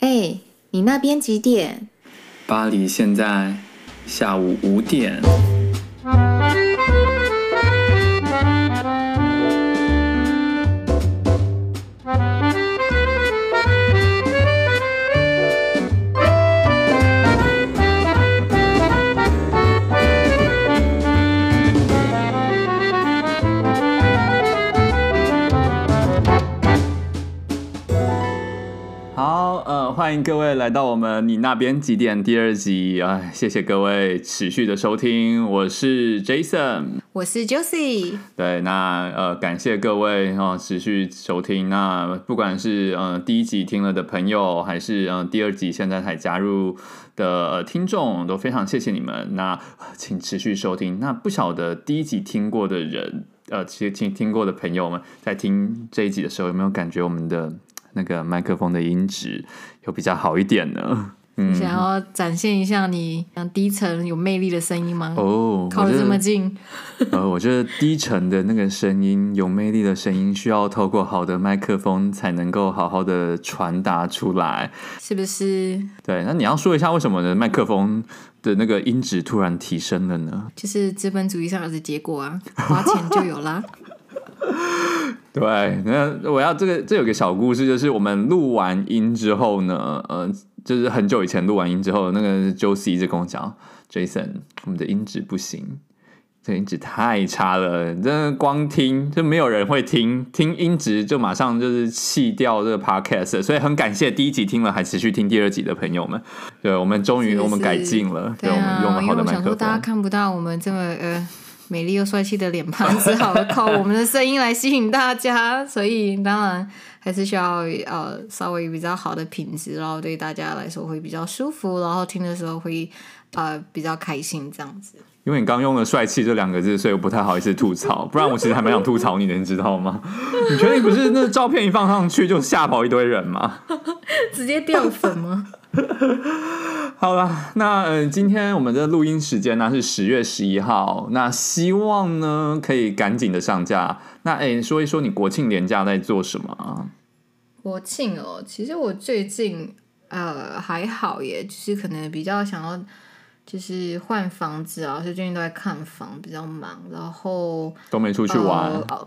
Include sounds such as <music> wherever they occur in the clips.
哎，你那边几点？巴黎现在下午五点。欢迎各位来到我们你那边几点第二集啊！谢谢各位持续的收听，我是 Jason，我是 Josie。对，那呃，感谢各位啊、呃、持续收听。那不管是呃第一集听了的朋友，还是呃第二集现在才加入的、呃、听众，都非常谢谢你们。那请持续收听。那不晓得第一集听过的人，呃，其实听听过的朋友们，在听这一集的时候，有没有感觉我们的？那个麦克风的音质有比较好一点呢。嗯，你想要展现一下你低沉有魅力的声音吗？哦，靠得这么近。<laughs> 呃，我觉得低沉的那个声音，有魅力的声音，需要透过好的麦克风才能够好好的传达出来，是不是？对，那你要说一下为什么呢？麦克风的那个音质突然提升了呢？就是资本主义上的结果啊，花钱就有啦。<laughs> <laughs> <laughs> 对，那我要这个，这有个小故事，就是我们录完音之后呢，呃，就是很久以前录完音之后，那个 Josie 就跟我讲，Jason，我们的音质不行，这音质太差了，真的光听就没有人会听，听音质就马上就是弃掉这个 Podcast，所以很感谢第一集听了还持续听第二集的朋友们，对，我们终于我们改进了，对，啊、对，我们用了好的麦克风。大家看不到我们这么呃。美丽又帅气的脸庞，只好靠我们的声音来吸引大家，所以当然还是需要呃稍微比较好的品质，然后对大家来说会比较舒服，然后听的时候会呃比较开心这样子。因为你刚用了“帅气”这两个字，所以我不太好意思吐槽，不然我其实还蛮想吐槽你的，你知道吗？你确定不是那照片一放上去就吓跑一堆人吗？<laughs> 直接掉粉吗？<laughs> 好了，那呃，今天我们的录音时间呢是十月十一号，那希望呢可以赶紧的上架。那哎、欸，说一说你国庆连假在做什么啊？国庆哦，其实我最近呃还好耶，就是可能比较想要就是换房子啊，所以最近都在看房，比较忙，然后都没出去玩。呃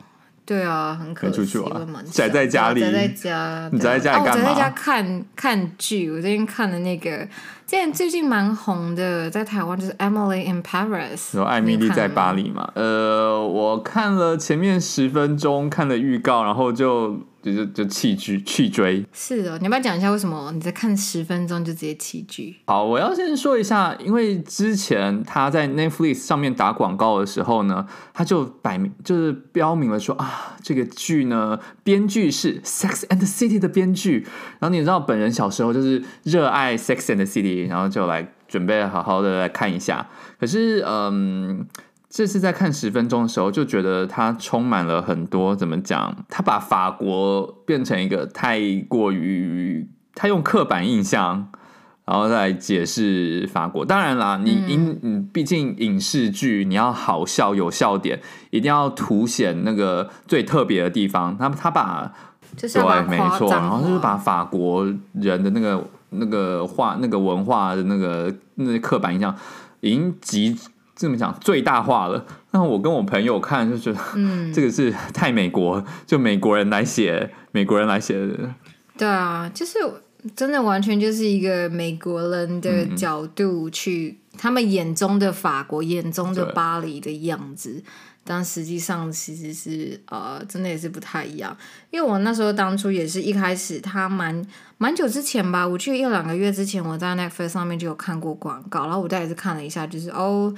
对啊，很可惜，出去玩宅在家里，宅在家，你宅在家里干嘛？哦、我宅在家看看剧。我最近看的那个，现在最近蛮红的，在台湾就是《Emily in Paris》。有艾米丽在巴黎嘛？呃，我看了前面十分钟，看了预告，然后就。就就就弃剧弃追，是的，你要不要讲一下为什么你在看十分钟就直接弃剧？好，我要先说一下，因为之前他在 Netflix 上面打广告的时候呢，他就摆明就是标明了说啊，这个剧呢，编剧是 Sex and the City 的编剧。然后你知道，本人小时候就是热爱 Sex and the City，然后就来准备好好的来看一下。可是，嗯。这次在看十分钟的时候，就觉得它充满了很多怎么讲？他把法国变成一个太过于他用刻板印象，然后再来解释法国。当然啦，你影嗯，毕竟影视剧你要好笑有笑点，一定要凸显那个最特别的地方。他他把，就是把对，没错，然后就是把法国人的那个那个画那个文化的那个那个刻板印象已经极。这么讲最大化了，那我跟我朋友看就觉得，嗯，<laughs> 这个是太美国，就美国人来写，美国人来写的。对啊，就是真的完全就是一个美国人的角度去，嗯、他们眼中的法国，眼中的巴黎的样子，但实际上其实是呃，真的也是不太一样。因为我那时候当初也是一开始，他蛮蛮久之前吧，我记得一两个月之前，我在 Netflix 上面就有看过广告，然后我大概是看了一下，就是哦。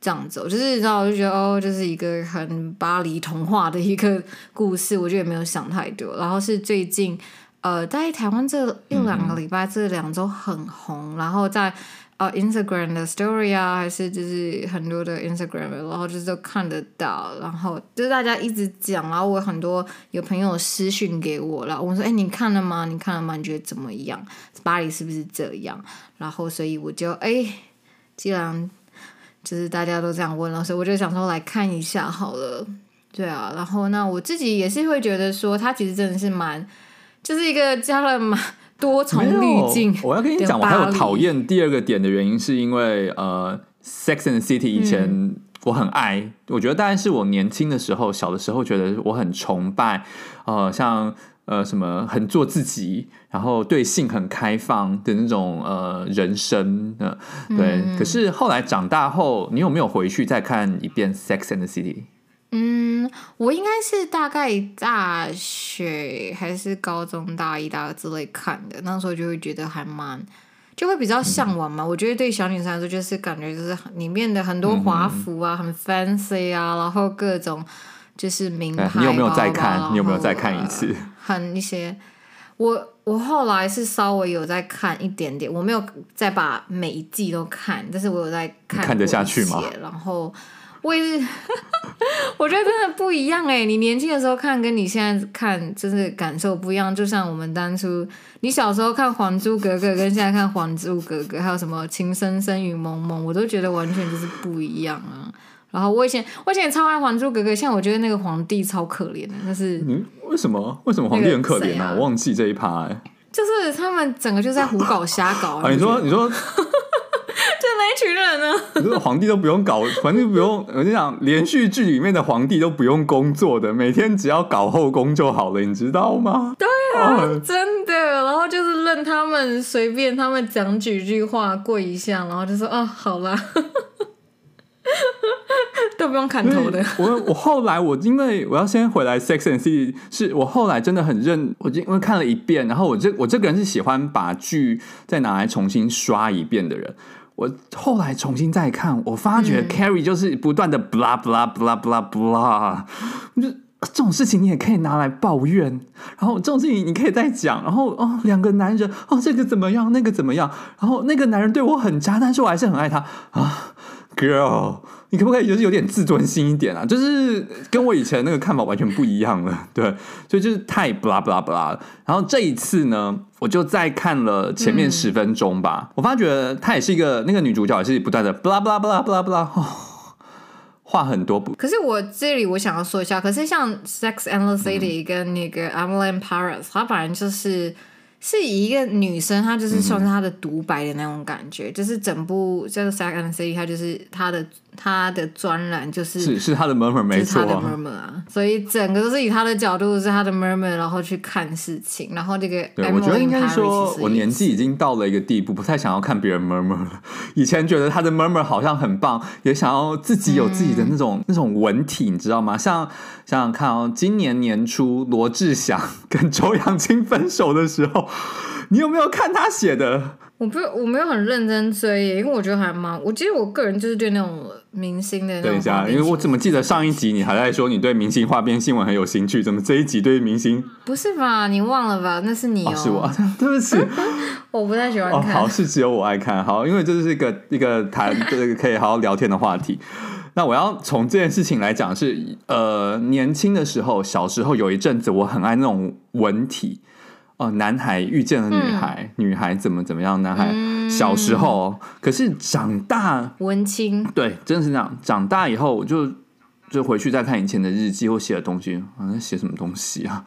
这样子，就是你知道，我就觉得哦，这、就是一个很巴黎童话的一个故事，我觉得也没有想太多。然后是最近，呃，在台湾这一两个礼拜，这两周很红。嗯、然后在呃 Instagram 的 Story 啊，还是就是很多的 Instagram，然后就是都看得到。然后就是大家一直讲，然后我很多有朋友私讯给我了，我说：“哎，你看了吗？你看了吗？你觉得怎么样？巴黎是不是这样？”然后所以我就哎，既然。就是大家都这样问了，所以我就想说来看一下好了，对啊，然后那我自己也是会觉得说，它其实真的是蛮，就是一个加了蛮多重滤镜。我要跟你讲，我还有讨厌第二个点的原因，是因为呃，《Sex and the City》以前我很爱，嗯、我觉得当然是我年轻的时候，小的时候觉得我很崇拜，呃，像。呃，什么很做自己，然后对性很开放的那种呃人生，呃，对。嗯、可是后来长大后，你有没有回去再看一遍《Sex and the City》？嗯，我应该是大概大学还是高中大一、大二之类看的，那时候就会觉得还蛮，就会比较向往嘛。嗯、我觉得对小女生来说，就是感觉就是里面的很多华服啊，嗯、很 fancy 啊，然后各种就是名牌。你有没有再看？你有没有再看一次？看一些，我我后来是稍微有在看一点点，我没有再把每一季都看，但是我有在看，看得下去吗？然后我也是，<laughs> 我觉得真的不一样哎！你年轻的时候看，跟你现在看，真是感受不一样。就像我们当初，你小时候看《还珠格格》，跟现在看《还珠格格》，还有什么《情深深雨蒙蒙》，我都觉得完全就是不一样啊。然后我以前，我以前也超爱《还珠格格》，像我觉得那个皇帝超可怜的，但是嗯，为什么？为什么皇帝很可怜呢、啊？啊、我忘记这一趴哎、欸，就是他们整个就在胡搞瞎搞啊！你说，你说，<laughs> 就那一群人呢？<laughs> 你说皇帝都不用搞，皇帝不用，我跟你讲，连续剧里面的皇帝都不用工作的，每天只要搞后宫就好了，你知道吗？对啊，哦、真的。然后就是任他们随便，他们讲几句话，跪一下，然后就说啊，好啦。都不用砍头的。我我后来我因为我要先回来 Sex and City，是我后来真的很认，我因为看了一遍，然后我这我这个人是喜欢把剧再拿来重新刷一遍的人。我后来重新再看，我发觉 Carrie 就是不断的 blah blah blah blah blah，就这种事情你也可以拿来抱怨，然后这种事情你可以再讲，然后哦两个男人哦这个怎么样，那个怎么样，然后那个男人对我很渣，但是我还是很爱他啊。Girl，你可不可以就是有点自尊心一点啊？就是跟我以前那个看法完全不一样了，<laughs> 对，所以就是太 blah blah blah。然后这一次呢，我就再看了前面十分钟吧，嗯、我发觉她也是一个那个女主角，也是不断的 blah blah blah blah blah，哦、话很多不。可是我这里我想要说一下，可是像 Sex and the City、嗯、跟那个 Emily in Paris，它反正就是。是以一个女生，她就是算是她的独白的那种感觉，嗯、就是整部叫做《Second City》，她就是她的她的专栏，就是是是她的 murmur 没错，她的 murmur 啊，所以整个都是以她的角度，是她的 murmur，然后去看事情，然后这个对，我觉得应该说，我年纪已经到了一个地步，不太想要看别人 murmur 了。以前觉得她的 murmur 好像很棒，也想要自己有自己的那种、嗯、那种文体，你知道吗？像想想看哦，今年年初罗志祥 <laughs> 跟周扬青分手的时候。你有没有看他写的？我不，我没有很认真追耶，因为我觉得还蛮……我其实我个人就是对那种明星的。等一下，因为我怎么记得上一集你还在说你对明星花边新闻很有兴趣，怎么这一集对明星？不是吧？你忘了吧？那是你哦，哦是我，<laughs> 对不起，<laughs> 我不太喜欢看。哦，好，是只有我爱看。好，因为这是一个一个谈这个可以好好聊天的话题。那我要从这件事情来讲，是呃，年轻的时候，小时候有一阵子我很爱那种文体。哦，男孩遇见了女孩，嗯、女孩怎么怎么样？男孩小时候，嗯、可是长大文青，对，真的是这样。长大以后，我就就回去再看以前的日记或写的东西，好像写什么东西啊？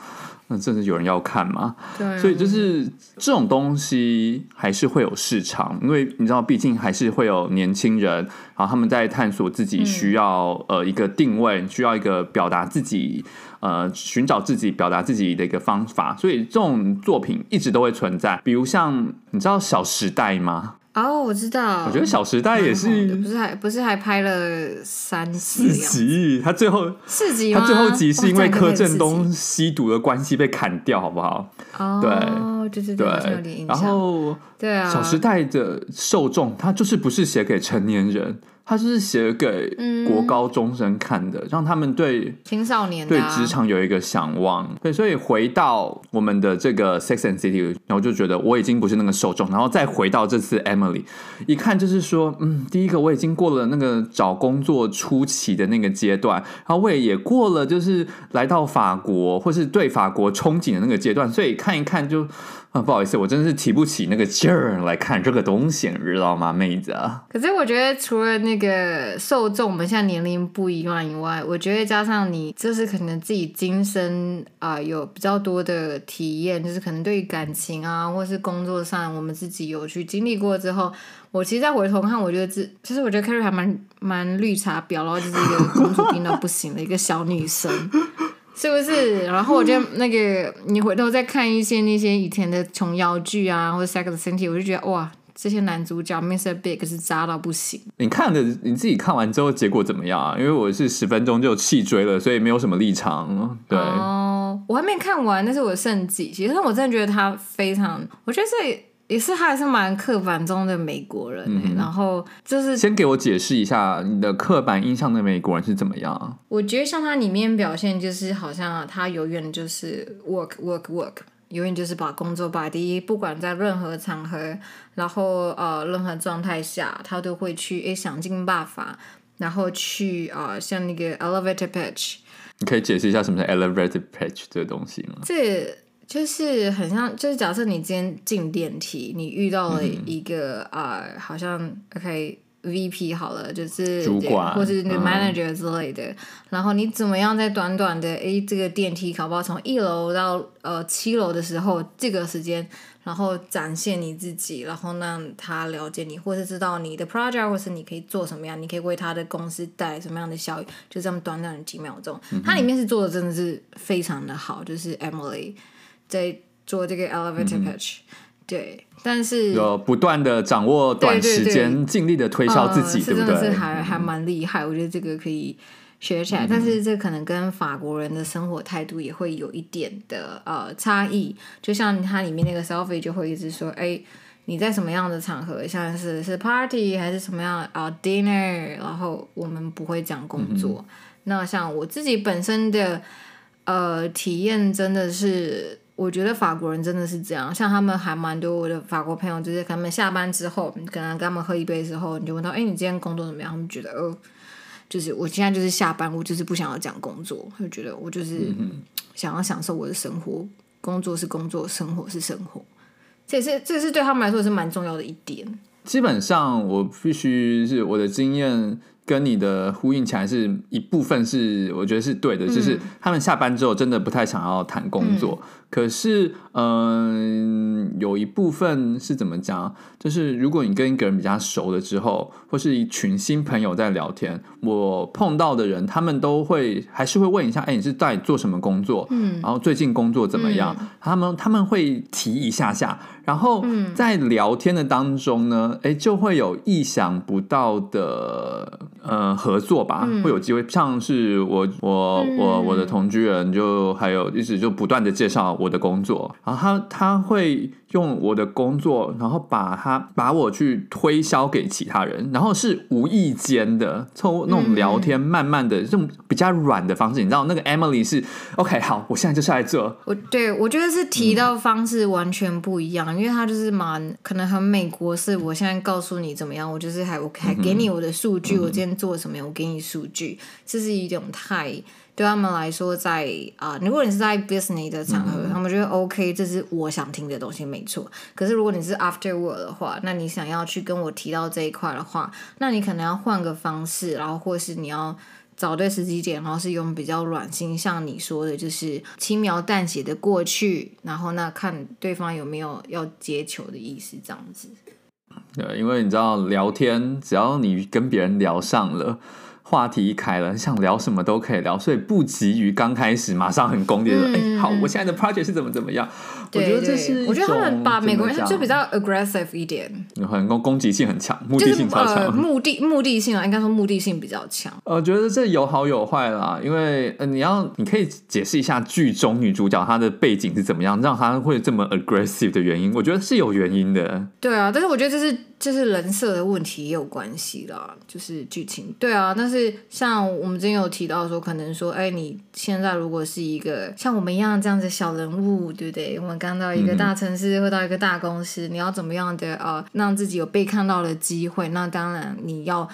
那真的有人要看吗？对，所以就是这种东西还是会有市场，因为你知道，毕竟还是会有年轻人，然后他们在探索自己需要、嗯、呃一个定位，需要一个表达自己，呃寻找自己表达自己的一个方法，所以这种作品一直都会存在。比如像你知道《小时代》吗？哦，oh, 我知道。我觉得《小时代》也是，不是还不是还拍了三四集？他最后四集，他最后集是因为柯震东吸毒的关系被砍掉，好不好？哦，对，对对对。然后，对啊，《小时代》的受众他就是不是写给成年人。他是写给国高中生看的，嗯、让他们对青少年、啊、对职场有一个向往。对，所以回到我们的这个 Sex and City，然后就觉得我已经不是那个受众。然后再回到这次 Emily，一看就是说，嗯，第一个我已经过了那个找工作初期的那个阶段，然后我也也过了就是来到法国或是对法国憧憬的那个阶段，所以看一看就。啊，不好意思，我真的是提不起那个劲儿来看这个东西，你知道吗，妹子？可是我觉得除了那个受众，我们现在年龄不一样以外，我觉得加上你，就是可能自己今生啊、有比较多的体验，就是可能对于感情啊，或是工作上，我们自己有去经历过之后，我其实再回头看，我觉得这其实我觉得 Kerry 还蛮蛮绿茶婊，然后就是一个公主病到不行的一个小女生，是不是？然后我就那个你回头再看一些那些以前的琼瑶剧啊，或者 Sex and the City，我就觉得哇。这些男主角 Mr. Big 是渣到不行。你看的你自己看完之后结果怎么样啊？因为我是十分钟就弃追了，所以没有什么立场。对哦，我还没看完，那是我剩几集。其实我真的觉得他非常，我觉得这也是他还是蛮刻板中的美国人。嗯、然后就是先给我解释一下你的刻板印象的美国人是怎么样啊？我觉得像他里面表现，就是好像他永远就是 work work work。永远就是把工作摆第一，不管在任何场合，然后呃任何状态下，他都会去诶想尽办法，然后去啊、呃、像那个 elevator pitch。你可以解释一下什么是 elevator pitch 这个东西吗？这就是很像，就是假设你今天进电梯，你遇到了一个啊、嗯呃，好像 OK。VP 好了，就是主管或是那个 manager 之类的，嗯、然后你怎么样在短短的诶这个电梯考不好从一楼到呃七楼的时候，这个时间，然后展现你自己，然后让他了解你，或是知道你的 project，或是你可以做什么样，你可以为他的公司带来什么样的效益，就这么短短的几秒钟，嗯、它里面是做的真的是非常的好，就是 Emily 在做这个 elevator pitch，、嗯、对。但是有不断的掌握短时间，尽力的推销自己，对不对？是真的是还还蛮厉害，我觉得这个可以学起来。嗯、但是这可能跟法国人的生活态度也会有一点的呃差异。就像它里面那个 Sophie 就会一直说：“哎，你在什么样的场合，像是是 party 还是什么样啊、呃、dinner，然后我们不会讲工作。嗯”那像我自己本身的呃体验，真的是。我觉得法国人真的是这样，像他们还蛮多我的法国朋友，就是他们下班之后，可能跟他们喝一杯之后，你就问他，哎，你今天工作怎么样？他们觉得，哦，就是我现在就是下班，我就是不想要讲工作，就觉得我就是想要享受我的生活，工作是工作，生活是生活，这也是这是对他们来说是蛮重要的一点。基本上，我必须是我的经验。跟你的呼应起来是一部分，是我觉得是对的，嗯、就是他们下班之后真的不太想要谈工作。嗯、可是，嗯、呃，有一部分是怎么讲？就是如果你跟一个人比较熟了之后，或是一群新朋友在聊天，我碰到的人，他们都会还是会问一下：“哎，你是在做什么工作？嗯，然后最近工作怎么样？”嗯、他们他们会提一下下，然后在聊天的当中呢，哎，就会有意想不到的。呃，合作吧，嗯、会有机会。像是我，我，嗯、我，我的同居人就还有一直就不断的介绍我的工作，然后他他会。用我的工作，然后把他把我去推销给其他人，然后是无意间的，从那种聊天，慢慢的这种比较软的方式，你知道，那个 Emily 是 OK，好，我现在就是来这。我对我觉得是提到方式完全不一样，嗯、因为他就是蛮可能很美国式。我现在告诉你怎么样，我就是还我还给你我的数据，嗯、我今天做什么，我给你数据，这是一种太。对他们来说在，在、呃、啊，如果你是在 business 的场合，嗯、他们觉得 OK，这是我想听的东西，没错。可是如果你是 after work 的话，那你想要去跟我提到这一块的话，那你可能要换个方式，然后或是你要找对时机点，然后是用比较软心，像你说的，就是轻描淡写的过去，然后那看对方有没有要接球的意思，这样子。对，因为你知道聊天，只要你跟别人聊上了。话题一开了，想聊什么都可以聊，所以不急于刚开始马上很功利的说，哎、嗯欸，好，我现在的 project 是怎么怎么样？我觉得这是，我觉得他们把美国人就比较 aggressive 一点，很攻攻击性很强，目的性超强，呃、目的目的性啊，应该说目的性比较强。呃觉得这有好有坏啦，因为呃，你要你可以解释一下剧中女主角她的背景是怎么样，让她会这么 aggressive 的原因，我觉得是有原因的。对啊，但是我觉得这是。就是人设的问题也有关系啦，就是剧情对啊。但是像我们之前有提到说，可能说，哎，你现在如果是一个像我们一样这样子小人物，对不对？我们刚到一个大城市或到一个大公司，你要怎么样的呃，让自己有被看到的机会？那当然你要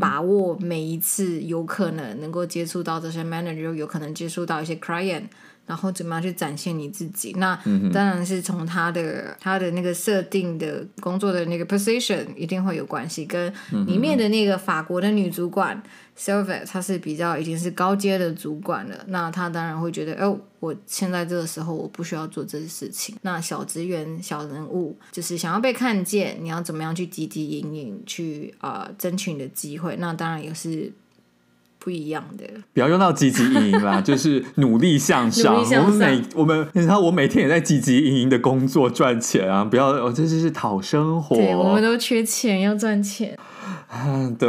把握每一次有可能能够接触到这些 manager，有可能接触到一些 client。然后怎么样去展现你自己？那当然是从他的他的那个设定的工作的那个 position 一定会有关系，跟里面的那个法国的女主管 Sylvie 她是比较已经是高阶的主管了，那她当然会觉得，哦，我现在这个时候我不需要做这些事情。那小职员、小人物就是想要被看见，你要怎么样去积极引领，去啊、呃、争取你的机会？那当然也是。不一样的，不要用到积极营营啦，<laughs> 就是努力向上。向上我们每我们，你知道，我每天也在积极营营的工作赚钱啊！不要，我这就是讨生活。对，我们都缺钱，要赚钱。嗯，<laughs> 对，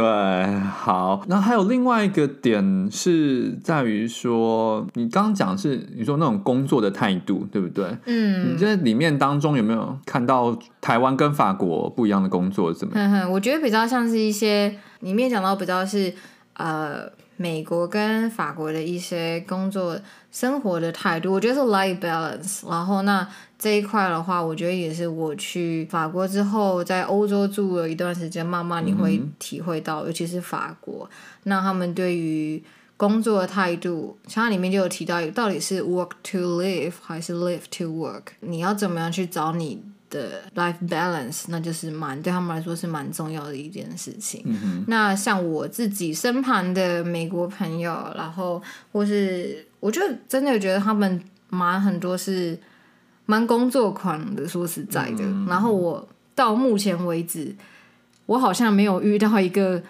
好。那还有另外一个点是在于说，你刚刚讲是你说那种工作的态度，对不对？嗯，你这里面当中有没有看到台湾跟法国不一样的工作？怎么样？我觉得比较像是一些里面讲到比较是呃。美国跟法国的一些工作生活的态度，我觉得是 life balance。然后那这一块的话，我觉得也是我去法国之后，在欧洲住了一段时间，慢慢你会体会到，尤其是法国，那他们对于工作的态度，像它里面就有提到，到底是 work to live 还是 live to work，你要怎么样去找你的 life balance，那就是蛮对他们来说是蛮重要的一件事情。嗯、那像我自己身旁的美国朋友，然后或是我就真的觉得他们蛮很多是蛮工作狂的，说实在的。嗯、然后我到目前为止，我好像没有遇到一个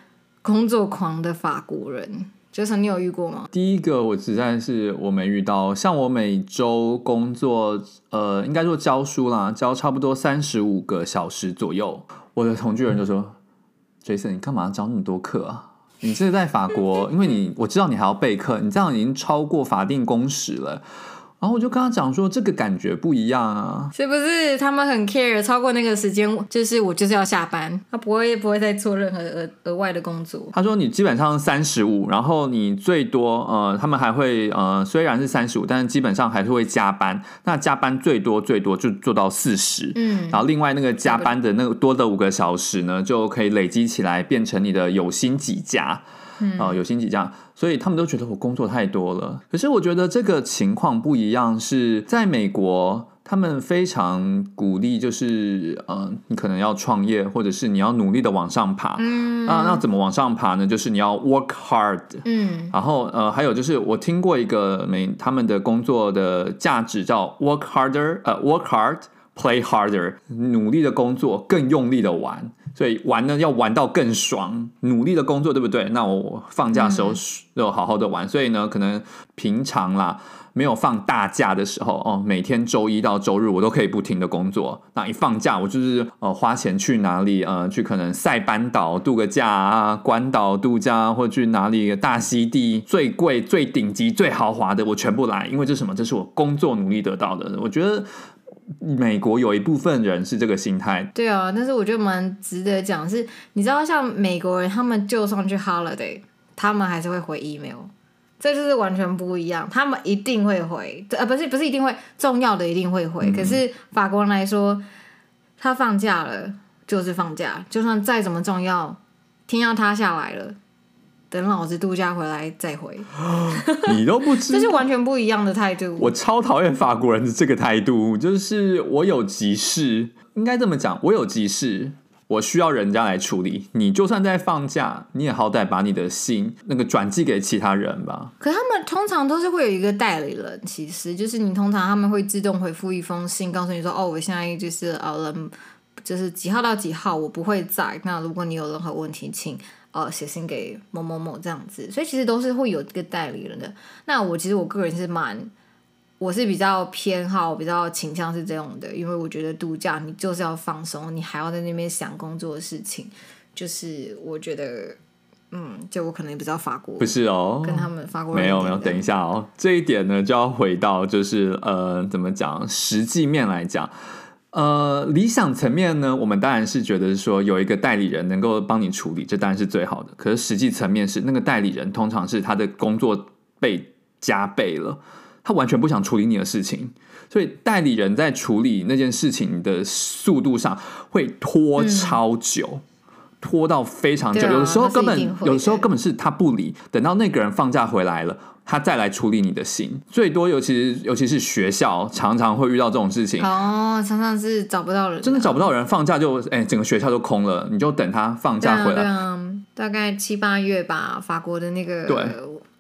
工作狂的法国人。杰森你有遇过吗？第一个我实在是我没遇到，像我每周工作，呃，应该说教书啦，教差不多三十五个小时左右。我的同居人就说、：“Jason，你干嘛教那么多课啊？你是在法国，因为你我知道你还要备课，你这样已经超过法定工时了。”然后我就跟他讲说，这个感觉不一样啊，是不是？他们很 care，超过那个时间，就是我就是要下班，他不会不会再做任何额额外的工作。他说你基本上三十五，然后你最多呃，他们还会呃，虽然是三十五，但是基本上还是会加班。那加班最多最多就做到四十，嗯，然后另外那个加班的那个多的五个小时呢，就可以累积起来变成你的有薪几假。嗯、呃，有薪几假，所以他们都觉得我工作太多了。可是我觉得这个情况不一样，是在美国，他们非常鼓励，就是呃，你可能要创业，或者是你要努力的往上爬。嗯，那那怎么往上爬呢？就是你要 work hard。嗯，然后呃，还有就是我听过一个美他们的工作的价值叫 work harder，呃，work hard play harder，努力的工作，更用力的玩。所以玩呢，要玩到更爽，努力的工作，对不对？那我放假的时候就好好的玩。嗯、所以呢，可能平常啦，没有放大假的时候哦，每天周一到周日我都可以不停的工作。那一放假，我就是呃花钱去哪里呃，去可能塞班岛度个假啊，关岛度假，或者去哪里大溪地最贵、最顶级、最豪华的，我全部来，因为这是什么？这是我工作努力得到的。我觉得。美国有一部分人是这个心态，对啊，但是我觉得蛮值得讲，是你知道，像美国人，他们就算去 holiday，他们还是会回 email，这就是完全不一样，他们一定会回，呃，不是不是一定会，重要的一定会回，嗯、可是法国人来说，他放假了就是放假，就算再怎么重要，天要塌下来了。等老子度假回来再回，你都不知，<laughs> 这是完全不一样的态度。我超讨厌法国人的这个态度，就是我有急事，应该这么讲，我有急事，我需要人家来处理。你就算在放假，你也好歹把你的信那个转寄给其他人吧。可他们通常都是会有一个代理人，其实就是你通常他们会自动回复一封信，告诉你说，哦，我现在就是呃人，就是几号到几号我不会在。那如果你有任何问题，请。呃，写信给某某某这样子，所以其实都是会有一个代理人的。那我其实我个人是蛮，我是比较偏好，比较倾向是这样的，因为我觉得度假你就是要放松，你还要在那边想工作的事情，就是我觉得，嗯，就我可能比较法国，不是哦，跟他们法国人没有没有，等一下哦，这一点呢就要回到就是呃，怎么讲，实际面来讲。呃，理想层面呢，我们当然是觉得说有一个代理人能够帮你处理，这当然是最好的。可是实际层面是，那个代理人通常是他的工作被加倍了，他完全不想处理你的事情，所以代理人在处理那件事情的速度上会拖超久，嗯、拖到非常久。啊、有的时候根本，有的时候根本是他不理，等到那个人放假回来了。他再来处理你的心。最多尤其是尤其是学校常常会遇到这种事情哦，常常是找不到人，真的找不到人，放假就哎、欸，整个学校都空了，你就等他放假回来。对啊，大概七八月吧，法国的那个对。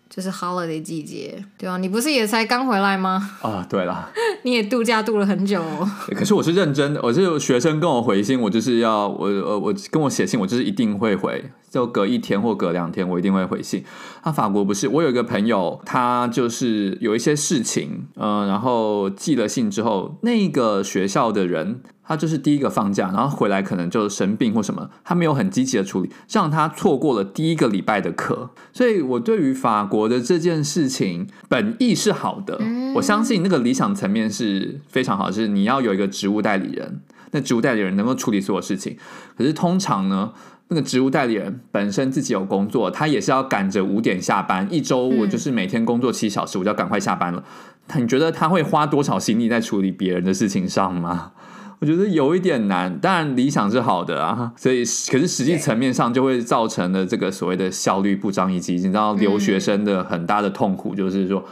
就是 holiday 季节，对啊，你不是也才刚回来吗？啊，对了，<laughs> 你也度假度了很久哦。<laughs> 可是我是认真的，我是有学生跟我回信，我就是要我呃我跟我写信，我就是一定会回，就隔一天或隔两天，我一定会回信。那、啊、法国不是，我有一个朋友，他就是有一些事情，嗯、呃，然后寄了信之后，那个学校的人。他就是第一个放假，然后回来可能就生病或什么，他没有很积极的处理，让他错过了第一个礼拜的课。所以我对于法国的这件事情本意是好的，我相信那个理想层面是非常好，就是你要有一个职务代理人，那职务代理人能够处理所有事情。可是通常呢，那个职务代理人本身自己有工作，他也是要赶着五点下班，一周我就是每天工作七小时，我就要赶快下班了。他你觉得他会花多少心力在处理别人的事情上吗？我觉得有一点难，当然理想是好的啊，所以可是实际层面上就会造成了这个所谓的效率不彰，以及你知道留学生的很大的痛苦，就是说，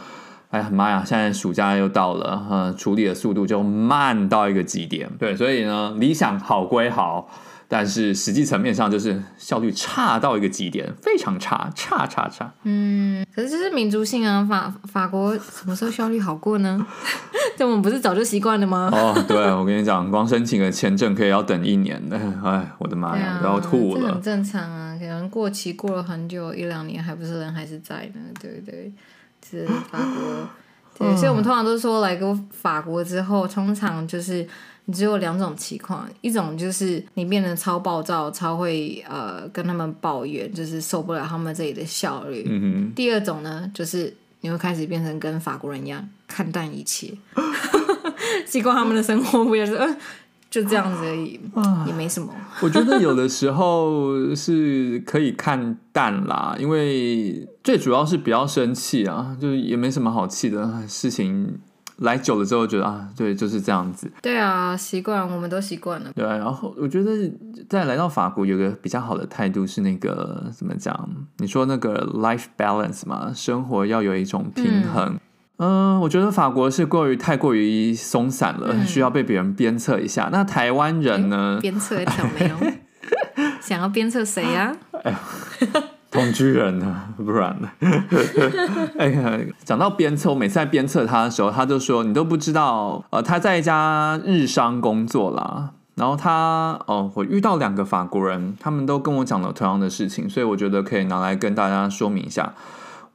哎呀妈呀，现在暑假又到了，嗯，处理的速度就慢到一个极点。对，所以呢，理想好归好。但是实际层面上就是效率差到一个极点，非常差，差差差。嗯，可是这是民族性啊，法法国什么时候效率好过呢？<laughs> 这我们不是早就习惯了吗？哦，对，我跟你讲，光申请个签证可以要等一年的，<laughs> 哎，我的妈呀，我要吐了。这很正常啊，可能过期过了很久，一两年还不是人还是在呢，对不对？是法国，对，所以我们通常都说来过法国之后，通常就是。你只有两种情况，一种就是你变得超暴躁，超会呃跟他们抱怨，就是受不了他们这里的效率。嗯。第二种呢，就是你会开始变成跟法国人一样看淡一切，<laughs> 习惯他们的生活，不也是呃就这样子而已，啊、也没什么。我觉得有的时候是可以看淡啦，因为最主要是不要生气啊，就是也没什么好气的事情。来久了之后，觉得啊，对，就是这样子。对啊，习惯，我们都习惯了。对啊，然后我觉得在来到法国，有个比较好的态度是那个怎么讲？你说那个 life balance 嘛，生活要有一种平衡。嗯、呃，我觉得法国是过于太过于松散了，嗯、需要被别人鞭策一下。那台湾人呢？鞭策一条没有？<laughs> 想要鞭策谁呀？哎呀。同居人呢？<laughs> 不然呢？<laughs> 哎呀，讲到鞭策，我每次在鞭策他的时候，他就说：“你都不知道，呃，他在一家日商工作啦。然后他，哦、呃，我遇到两个法国人，他们都跟我讲了同样的事情，所以我觉得可以拿来跟大家说明一下。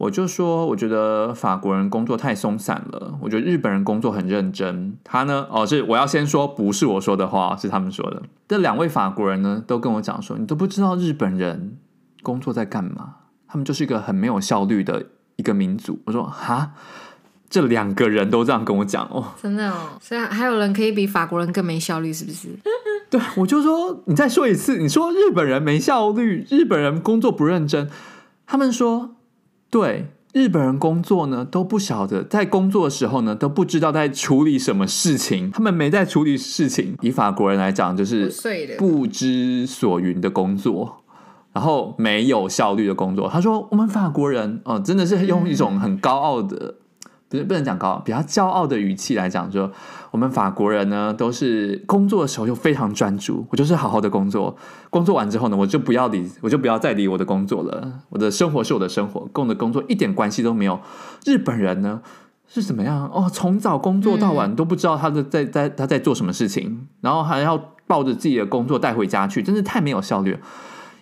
我就说，我觉得法国人工作太松散了，我觉得日本人工作很认真。他呢，哦，是我要先说，不是我说的话，是他们说的。这两位法国人呢，都跟我讲说，你都不知道日本人。工作在干嘛？他们就是一个很没有效率的一个民族。我说哈，这两个人都这样跟我讲哦，真的哦。所以还有人可以比法国人更没效率，是不是？<laughs> 对，我就说你再说一次，你说日本人没效率，日本人工作不认真。他们说，对，日本人工作呢都不晓得，在工作的时候呢都不知道在处理什么事情，他们没在处理事情。以法国人来讲，就是不知所云的工作。然后没有效率的工作，他说：“我们法国人哦，真的是用一种很高傲的，不是不能讲高傲，比较骄傲的语气来讲，说我们法国人呢，都是工作的时候又非常专注，我就是好好的工作，工作完之后呢，我就不要理，我就不要再理我的工作了，我的生活是我的生活，跟我的工作一点关系都没有。日本人呢是怎么样？哦，从早工作到晚都不知道他的在在他在做什么事情，然后还要抱着自己的工作带回家去，真是太没有效率了。”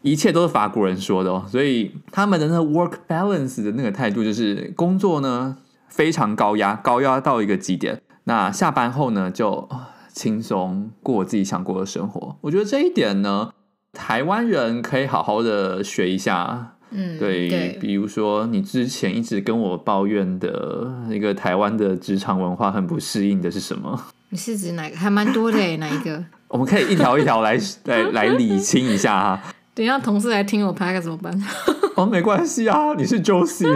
一切都是法国人说的哦，所以他们的那个 work balance 的那个态度就是工作呢非常高压，高压到一个极点。那下班后呢就轻松过自己想过的生活。我觉得这一点呢，台湾人可以好好的学一下。嗯，对，对，比如说你之前一直跟我抱怨的那个台湾的职场文化很不适应的是什么？你是指哪个？还蛮多的诶，<laughs> 哪一个？我们可以一条一条来 <laughs> 来来理清一下哈。<laughs> 等一下，同事来听我拍，该怎么办？哦，没关系啊，你是 Josie，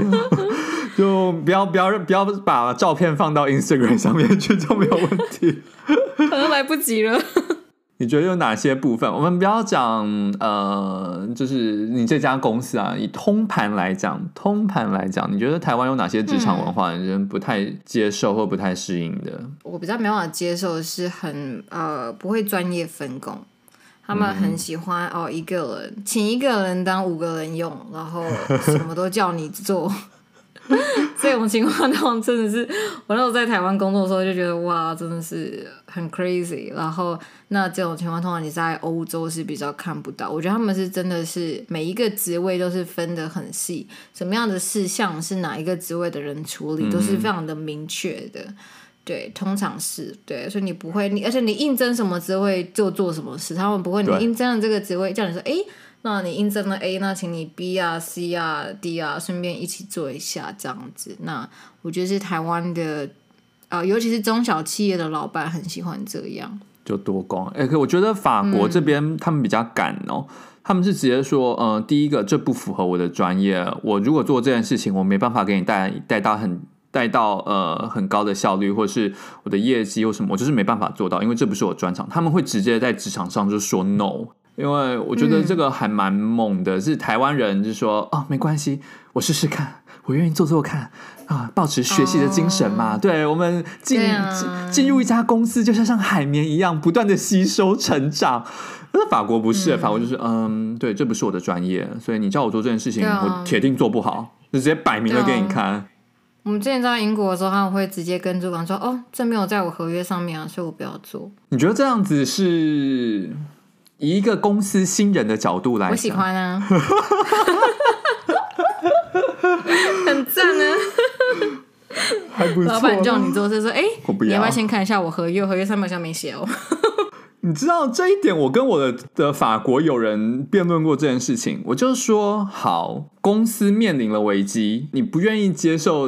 就不要不要不要把照片放到 Instagram 上面去，就没有问题。可能来不及了。<laughs> 你觉得有哪些部分？我们不要讲呃，就是你这家公司啊，以通盘来讲，通盘来讲，你觉得台湾有哪些职场文化，你人不太接受或不太适应的？我比较没办法接受的是很呃不会专业分工，他们很喜欢、嗯、哦一个人请一个人当五个人用，然后什么都叫你做。<laughs> 这种情况，那种真的是，我那时候在台湾工作的时候就觉得哇，真的是很 crazy。然后那这种情况，通常你在欧洲是比较看不到。我觉得他们是真的是每一个职位都是分得很细，什么样的事项是哪一个职位的人处理，都是非常的明确的。嗯、对，通常是对，所以你不会，你而且你应征什么职位就做什么事，他们不会，你应征了这个职位叫你说，哎。那你应征了 A，那请你 B 啊、C 啊、D 啊，顺便一起做一下这样子。那我觉得是台湾的，呃，尤其是中小企业的老板很喜欢这样，就多工。哎、欸，可我觉得法国这边他们比较赶哦，嗯、他们是直接说，呃，第一个这不符合我的专业，我如果做这件事情，我没办法给你带带到很带到呃很高的效率，或是我的业绩或什么，我就是没办法做到，因为这不是我专长。他们会直接在职场上就说 no。因为我觉得这个还蛮猛的，嗯、是台湾人就说哦，没关系，我试试看，我愿意做做看啊，保持学习的精神嘛。哦、对，我们进进进入一家公司，就像像海绵一样，不断的吸收成长。那法国不是，嗯、法国就是嗯，对，这不是我的专业，所以你叫我做这件事情，啊、我铁定做不好，就直接摆明了给你看。啊、我们之前在英国的时候，他们会直接跟主管说，哦，这没有在我合约上面啊，所以我不要做。你觉得这样子是？以一个公司新人的角度来，我喜欢啊，<laughs> 很赞啊，还不错。老板叫你做，事说：“哎、欸，我不要。你要不要先看一下我合约？合约上面好像没写哦。”你知道这一点，我跟我的的法国友人辩论过这件事情。我就说，好，公司面临了危机，你不愿意接受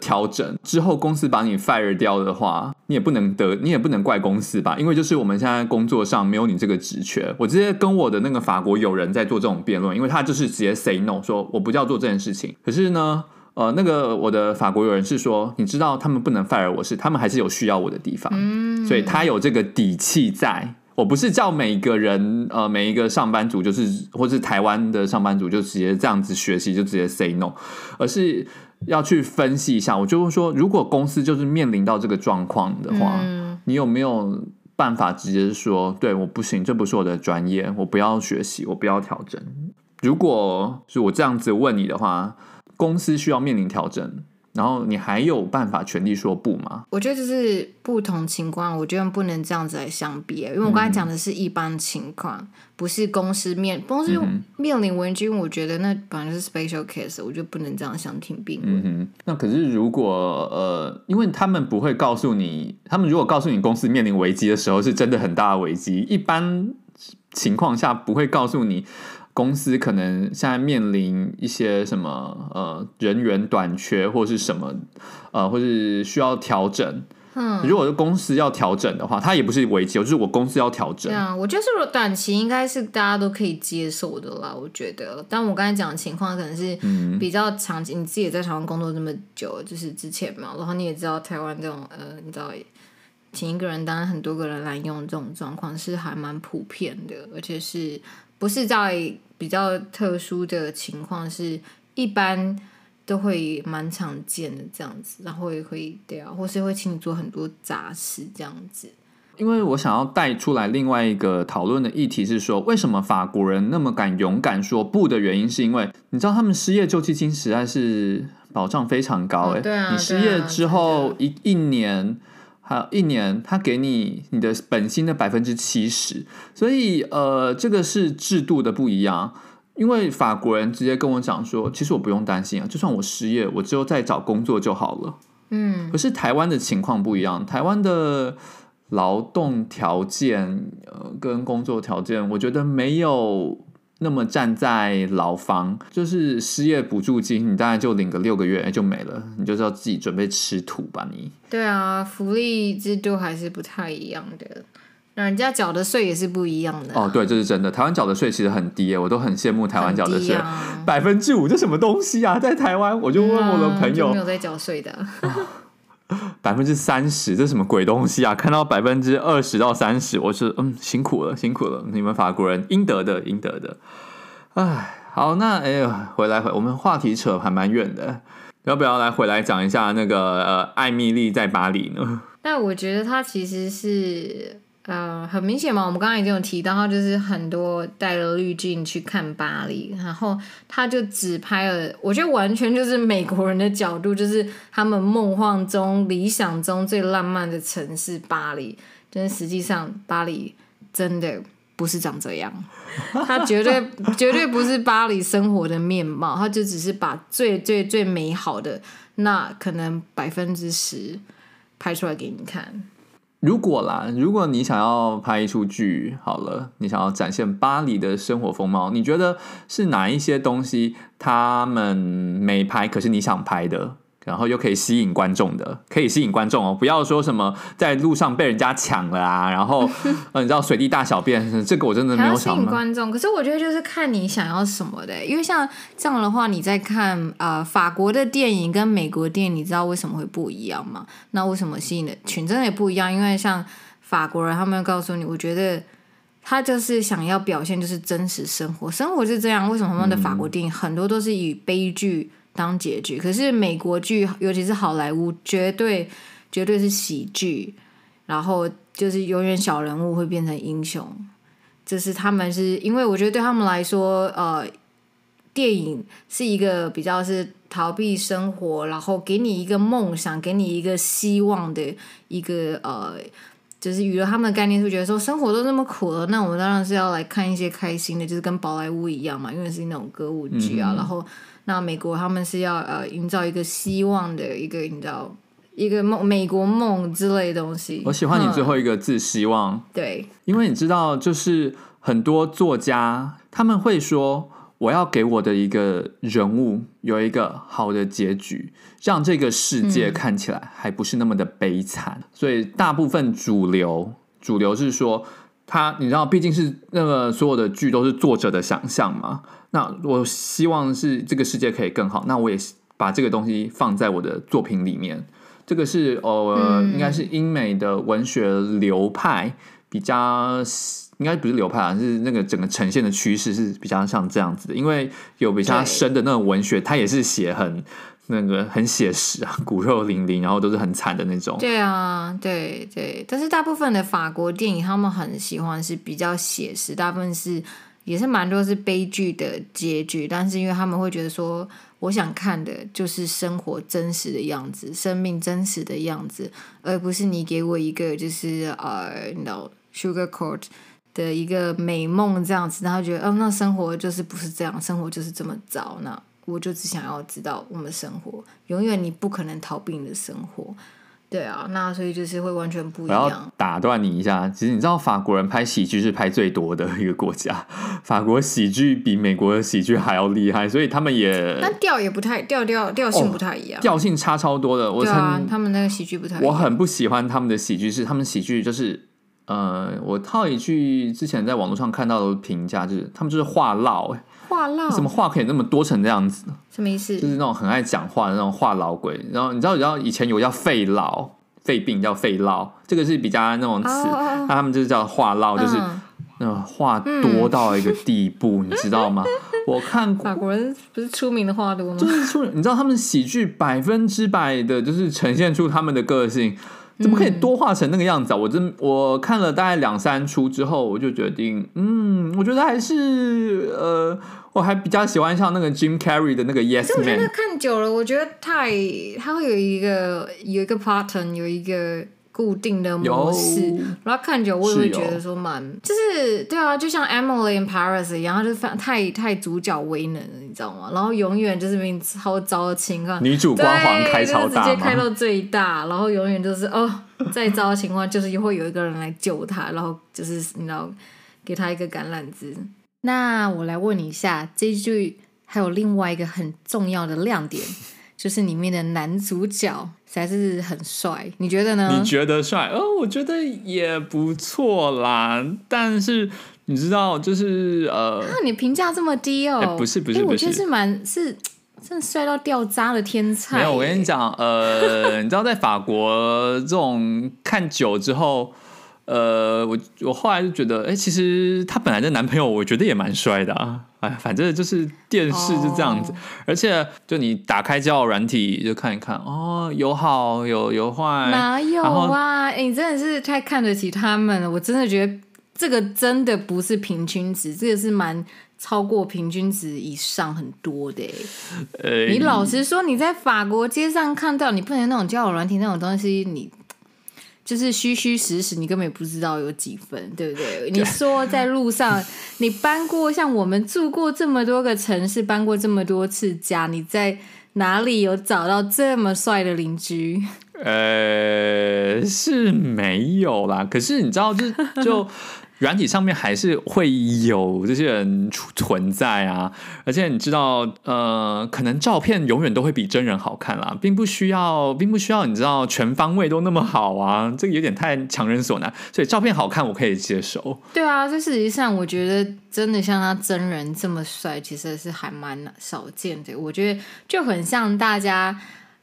调整之后，公司把你 fire 掉的话，你也不能得，你也不能怪公司吧？因为就是我们现在工作上没有你这个职权。我直接跟我的那个法国友人在做这种辩论，因为他就是直接 say no，说我不叫做这件事情。可是呢，呃，那个我的法国友人是说，你知道他们不能 fire 我是，他们还是有需要我的地方，嗯，所以他有这个底气在。我不是叫每个人，呃，每一个上班族就是，或是台湾的上班族就直接这样子学习就直接 say no，而是要去分析一下。我就会说，如果公司就是面临到这个状况的话，嗯，你有没有办法直接说，对，我不行，这不是我的专业，我不要学习，我不要调整。如果是我这样子问你的话，公司需要面临调整。然后你还有办法全力说不吗？我觉得这是不同情况，我觉得不能这样子来相比，因为我刚才讲的是一般情况，嗯、不是公司面公司面临危机，我觉得那本来是 special case，我就不能这样相提并论。嗯哼，那可是如果呃，因为他们不会告诉你，他们如果告诉你公司面临危机的时候是真的很大的危机，一般情况下不会告诉你。公司可能现在面临一些什么呃人员短缺或是什么呃或是需要调整。嗯，如果是公司要调整的话，它也不是危机，就是我公司要调整。对啊，我觉得是短期应该是大家都可以接受的啦。我觉得，但我刚才讲的情况可能是比较长期。嗯、你自己也在台湾工作这么久，就是之前嘛，然后你也知道台湾这种呃，你知道请一个人当很多个人来用这种状况是还蛮普遍的，而且是。不是在比较特殊的情况，是一般都会蛮常见的这样子，然后也会对啊，或是会请你做很多杂事这样子。因为我想要带出来另外一个讨论的议题是说，为什么法国人那么敢勇敢说不的原因，是因为你知道他们失业救济金实在是保障非常高哎、欸，哦对啊、你失业之后一一年。还有一年，他给你你的本薪的百分之七十，所以呃，这个是制度的不一样。因为法国人直接跟我讲说，其实我不用担心啊，就算我失业，我之后再找工作就好了。嗯，可是台湾的情况不一样，台湾的劳动条件呃跟工作条件，我觉得没有。那么站在牢房，就是失业补助金，你大概就领个六个月就没了，你就知道自己准备吃土吧你。对啊，福利制度还是不太一样的，那人家缴的税也是不一样的啊。哦，对，这是真的。台湾缴的税其实很低，我都很羡慕台湾缴的税，百分之五，这什么东西啊？在台湾，我就问我的朋友，嗯、没有在缴税的。<laughs> <laughs> 百分之三十，这什么鬼东西啊？看到百分之二十到三十，我是嗯，辛苦了，辛苦了，你们法国人应得的，应得的。哎，好，那哎呦，回来回，我们话题扯还蛮远的，要不要来回来讲一下那个呃，艾米丽在巴黎呢？那我觉得她其实是。呃，很明显嘛，我们刚刚已经有提到，他就是很多带了滤镜去看巴黎，然后他就只拍了，我觉得完全就是美国人的角度，就是他们梦幻中、理想中最浪漫的城市巴黎，但是实际上巴黎真的不是长这样，<laughs> 他绝对绝对不是巴黎生活的面貌，他就只是把最最最美好的那可能百分之十拍出来给你看。如果啦，如果你想要拍一出剧，好了，你想要展现巴黎的生活风貌，你觉得是哪一些东西他们没拍，可是你想拍的？然后又可以吸引观众的，可以吸引观众哦！不要说什么在路上被人家抢了啊，然后 <laughs> 呃，你知道随地大小便，<laughs> 这个我真的没有想。吸引观众，可是我觉得就是看你想要什么的，因为像这样的话，你在看呃法国的电影跟美国电影，你知道为什么会不一样吗？那为什么吸引的群真的也不一样？因为像法国人，他们告诉你，我觉得他就是想要表现就是真实生活，生活是这样。为什么他们的法国电影很多都是以悲剧？当结局，可是美国剧，尤其是好莱坞，绝对绝对是喜剧，然后就是永远小人物会变成英雄，这是他们是因为我觉得对他们来说，呃，电影是一个比较是逃避生活，然后给你一个梦想，给你一个希望的一个呃，就是娱乐他们的概念，是觉得说生活都那么苦了，那我们当然是要来看一些开心的，就是跟宝莱坞一样嘛，因为是那种歌舞剧啊，嗯、然后。那美国他们是要呃营造一个希望的一个营造一个梦美国梦之类的东西。我喜欢你最后一个字“希望”，对，因为你知道，就是很多作家他们会说，我要给我的一个人物有一个好的结局，让这个世界看起来还不是那么的悲惨。嗯、所以大部分主流主流是说，他你知道，毕竟是那个所有的剧都是作者的想象嘛。那我希望是这个世界可以更好，那我也把这个东西放在我的作品里面。这个是呃，嗯、应该是英美的文学流派比较，应该不是流派啊，是那个整个呈现的趋势是比较像这样子的。因为有比较深的那种文学，它也是写很那个很写实啊，<laughs> 骨肉淋漓，然后都是很惨的那种。对啊，对对，但是大部分的法国电影他们很喜欢是比较写实，大部分是。也是蛮多是悲剧的结局，但是因为他们会觉得说，我想看的就是生活真实的样子，生命真实的样子，而不是你给我一个就是呃，你知道 sugar coat 的一个美梦这样子，然后觉得，哦，那生活就是不是这样，生活就是这么糟，那我就只想要知道我们生活，永远你不可能逃避你的生活。对啊，那所以就是会完全不一样。我要打断你一下，其实你知道法国人拍喜剧是拍最多的一个国家，法国喜剧比美国的喜剧还要厉害，所以他们也但调也不太调调调性不太一样，调、哦、性差超多的。我对啊，他们那个喜剧不太一样。我很不喜欢他们的喜剧，是他们喜剧就是呃，我套一句之前在网络上看到的评价，就是他们就是话唠哎。话唠，什么话可以那么多成这样子？什么意思？就是那种很爱讲话的那种话唠鬼。然后你知道，你知道以前有叫肺痨、肺病叫肺痨，这个是比较那种词。那、oh, oh. 他们就是叫话唠，就是那种话多到一个地步，嗯、你知道吗？我看法国人不是出名的话多吗？就是出，你知道他们喜剧百分之百的，就是呈现出他们的个性。怎么可以多画成那个样子啊？我真我看了大概两三出之后，我就决定，嗯，我觉得还是呃，我还比较喜欢像那个 Jim Carrey 的那个 Yes Man。我觉得看久了，我觉得太他会有一个有一个 pattern，有一个。固定的模式，然后看久我也会觉得说蛮，是就是对啊，就像 Emily in Paris 一样，他就太太主角威能了，你知道吗？然后永远就是明超糟的情况，女主光环开超大，直接开到最大，然后永远就是哦，再糟的情况就是会有一个人来救他，然后就是你知道给他一个橄榄枝。那我来问你一下，这一句还有另外一个很重要的亮点。就是里面的男主角才是很帅，你觉得呢？你觉得帅？哦，我觉得也不错啦。但是你知道，就是呃，那你评价这么低哦？欸、不是不是我觉得是蛮是真的帅到掉渣的天才。没有，我跟你讲，呃，你知道在法国这种看久之后。呃，我我后来就觉得，哎、欸，其实她本来的男朋友，我觉得也蛮帅的啊。哎，反正就是电视就这样子，哦、而且就你打开交友软体就看一看，哦，有好有有坏，哪有啊？哎、欸，你真的是太看得起他们了。我真的觉得这个真的不是平均值，这个是蛮超过平均值以上很多的。欸、你老实说，你在法国街上看到，你不能那种交友软体那种东西，你。就是虚虚实实，你根本不知道有几分，对不对？你说在路上，<laughs> 你搬过像我们住过这么多个城市，搬过这么多次家，你在哪里有找到这么帅的邻居？<laughs> 呃，是没有啦。可是你知道，就就。软体上面还是会有这些人存在啊，而且你知道，呃，可能照片永远都会比真人好看啦，并不需要，并不需要，你知道全方位都那么好啊，这个有点太强人所难，所以照片好看我可以接受。对啊，这事实上我觉得真的像他真人这么帅，其实是还蛮少见的。我觉得就很像大家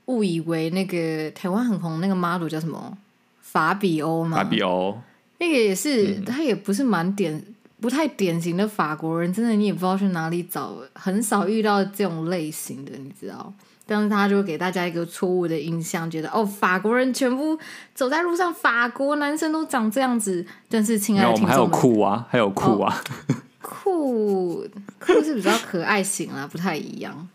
误以为那个台湾很红那个 model 叫什么法比欧吗？法比欧。那个也是，嗯、他也不是蛮典，不太典型的法国人，真的你也不知道去哪里找，很少遇到这种类型的，你知道？但是他就给大家一个错误的印象，觉得哦，法国人全部走在路上，法国男生都长这样子。但是，亲爱的听众们，还有酷啊，还有酷啊，哦、酷酷是比较可爱型啊，不太一样。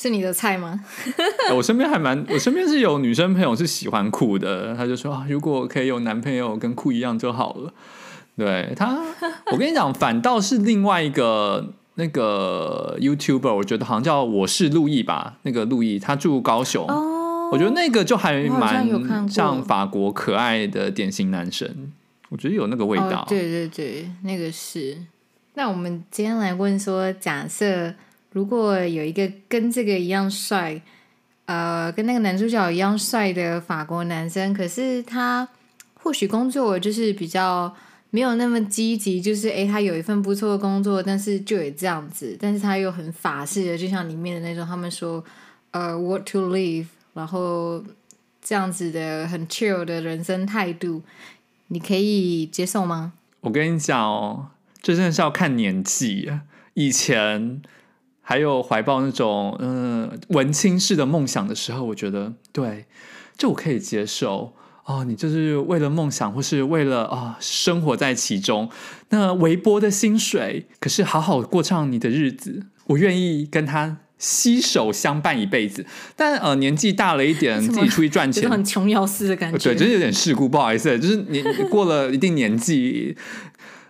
是你的菜吗？<laughs> 我身边还蛮，我身边是有女生朋友是喜欢酷的，她就说啊，如果可以有男朋友跟酷一样就好了。对他，我跟你讲，反倒是另外一个那个 YouTuber，我觉得好像叫我是陆毅吧，那个陆毅，他住高雄，哦、我觉得那个就还蛮像法国可爱的典型男生，我觉得有那个味道。哦、对对对，那个是。那我们今天来问说，假设。如果有一个跟这个一样帅，呃，跟那个男主角一样帅的法国男生，可是他或许工作就是比较没有那么积极，就是诶，他有一份不错的工作，但是就也这样子，但是他又很法式的，就像里面的那种，他们说呃，what to live，然后这样子的很 chill 的人生态度，你可以接受吗？我跟你讲哦，这真的是要看年纪，以前。还有怀抱那种嗯文青式的梦想的时候，我觉得对，这我可以接受哦。你就是为了梦想，或是为了啊、哦、生活在其中，那微薄的薪水，可是好好过上你的日子，我愿意跟他携手相伴一辈子。但呃年纪大了一点，自己出去赚钱，<laughs> <laughs> <laughs> 很琼瑶式的感觉，对，就是有点世故，不好意思，就是你过了一定年纪。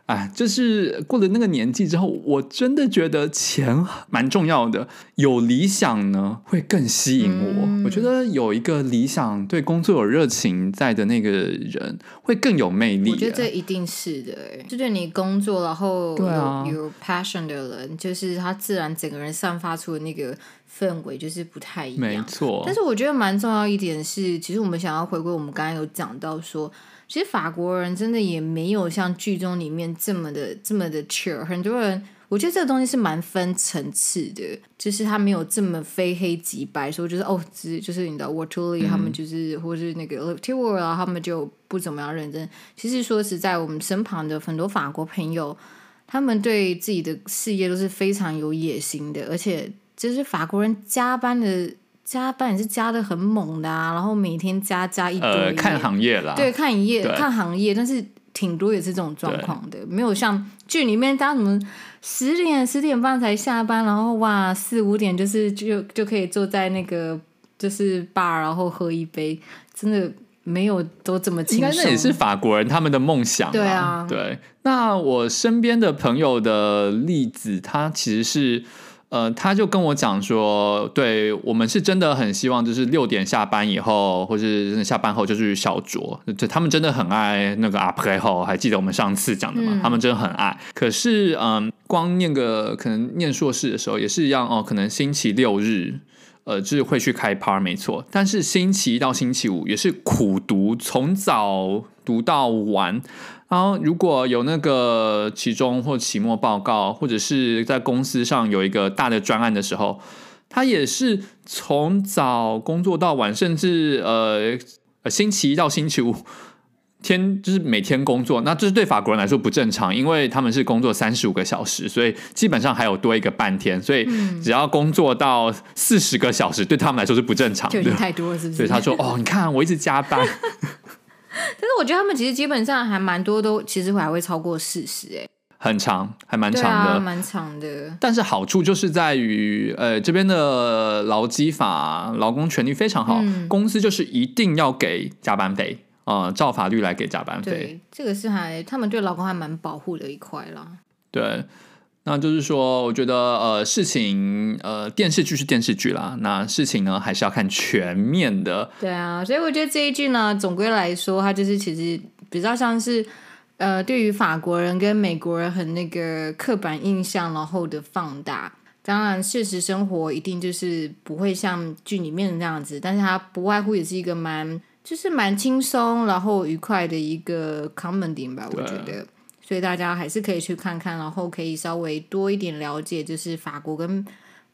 哎，就是过了那个年纪之后，我真的觉得钱蛮重要的。有理想呢，会更吸引我。嗯、我觉得有一个理想、对工作有热情在的那个人，会更有魅力。我觉得这一定是的，就对你工作然后有、啊、有 passion 的人，就是他自然整个人散发出的那个氛围就是不太一样。没错，但是我觉得蛮重要一点是，其实我们想要回归，我们刚刚有讲到说。其实法国人真的也没有像剧中里面这么的这么的 chill。很多人，我觉得这个东西是蛮分层次的，就是他没有这么非黑即白，说就是哦，只就是你知道 what to live 他们就是，嗯、或是那个 tour 啊，他们就不怎么样认真。其实说实在，我们身旁的很多法国朋友，他们对自己的事业都是非常有野心的，而且就是法国人加班的。加班也是加的很猛的啊，然后每天加加一堆。呃，看行业啦。对，看营业，对看行业，但是挺多也是这种状况的，没有像剧里面大家什么十点十点半才下班，然后哇四五点就是就就可以坐在那个就是 bar，然后喝一杯，真的没有都这么轻松。应该那也是法国人他们的梦想。对啊，对。那我身边的朋友的例子，他其实是。呃，他就跟我讲说，对我们是真的很希望，就是六点下班以后，或是下班后就去小酌。就他们真的很爱那个 après 后，还记得我们上次讲的吗？嗯、他们真的很爱。可是，嗯，光念个可能念硕士的时候也是一样哦，可能星期六日，呃，就是会去开趴，没错。但是星期一到星期五也是苦读，从早读到晚。然后，如果有那个期中或期末报告，或者是在公司上有一个大的专案的时候，他也是从早工作到晚，甚至呃呃星期一到星期五。天就是每天工作，那这是对法国人来说不正常，因为他们是工作三十五个小时，所以基本上还有多一个半天，所以只要工作到四十个小时，对他们来说是不正常的，就太多了，是不是？所以他说：“哦，你看我一直加班。<laughs> ”我觉得他们其实基本上还蛮多都其实还会超过四十，哎，很长，还蛮长的，蛮、啊、长的。但是好处就是在于，呃，这边的劳基法、劳工权利非常好，嗯、公司就是一定要给加班费。呃，照法律来给加班费，对，这个是还他们对劳工还蛮保护的一块啦。对，那就是说，我觉得呃，事情呃，电视剧是电视剧啦，那事情呢还是要看全面的。对啊，所以我觉得这一句呢，总归来说，它就是其实比较像是呃，对于法国人跟美国人很那个刻板印象，然后的放大。当然，现实生活一定就是不会像剧里面的那样子，但是它不外乎也是一个蛮。就是蛮轻松，然后愉快的一个 comedy 吧，我觉得，所以大家还是可以去看看，然后可以稍微多一点了解，就是法国跟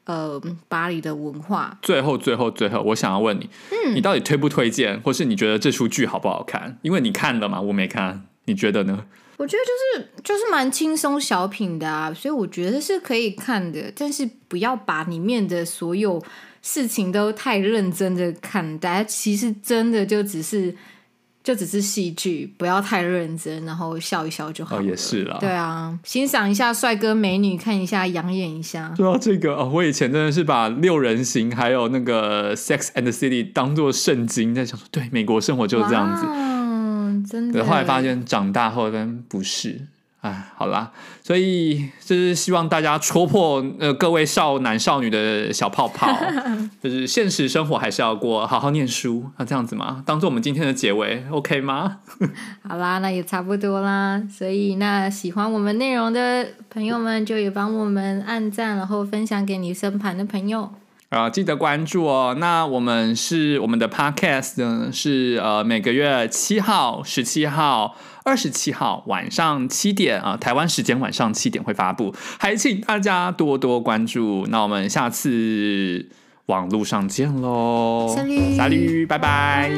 呃巴黎的文化。最后，最后，最后，我想要问你，嗯，你到底推不推荐，或是你觉得这出剧好不好看？因为你看了嘛，我没看，你觉得呢？我觉得就是就是蛮轻松小品的啊，所以我觉得是可以看的，但是不要把里面的所有。事情都太认真的看待，其实真的就只是就只是戏剧，不要太认真，然后笑一笑就好了。哦，也是啦。对啊，欣赏一下帅哥美女，看一下养眼一下。说到这个哦，我以前真的是把六人行还有那个 Sex and the City 当做圣经，在想说，对，美国生活就是这样子。嗯，真的。后来发现长大后跟不是。哎，好啦，所以就是希望大家戳破呃各位少男少女的小泡泡，<laughs> 就是现实生活还是要过，好好念书，啊这样子嘛？当做我们今天的结尾，OK 吗？<laughs> 好啦，那也差不多啦。所以那喜欢我们内容的朋友们，就也帮我们按赞，然后分享给你身旁的朋友。啊，记得关注哦。那我们是我们的 Podcast 呢，是呃每个月七号、十七号。二十七号晚上七点啊，台湾时间晚上七点会发布，还请大家多多关注。那我们下次网路上见喽，下绿，下绿，拜拜。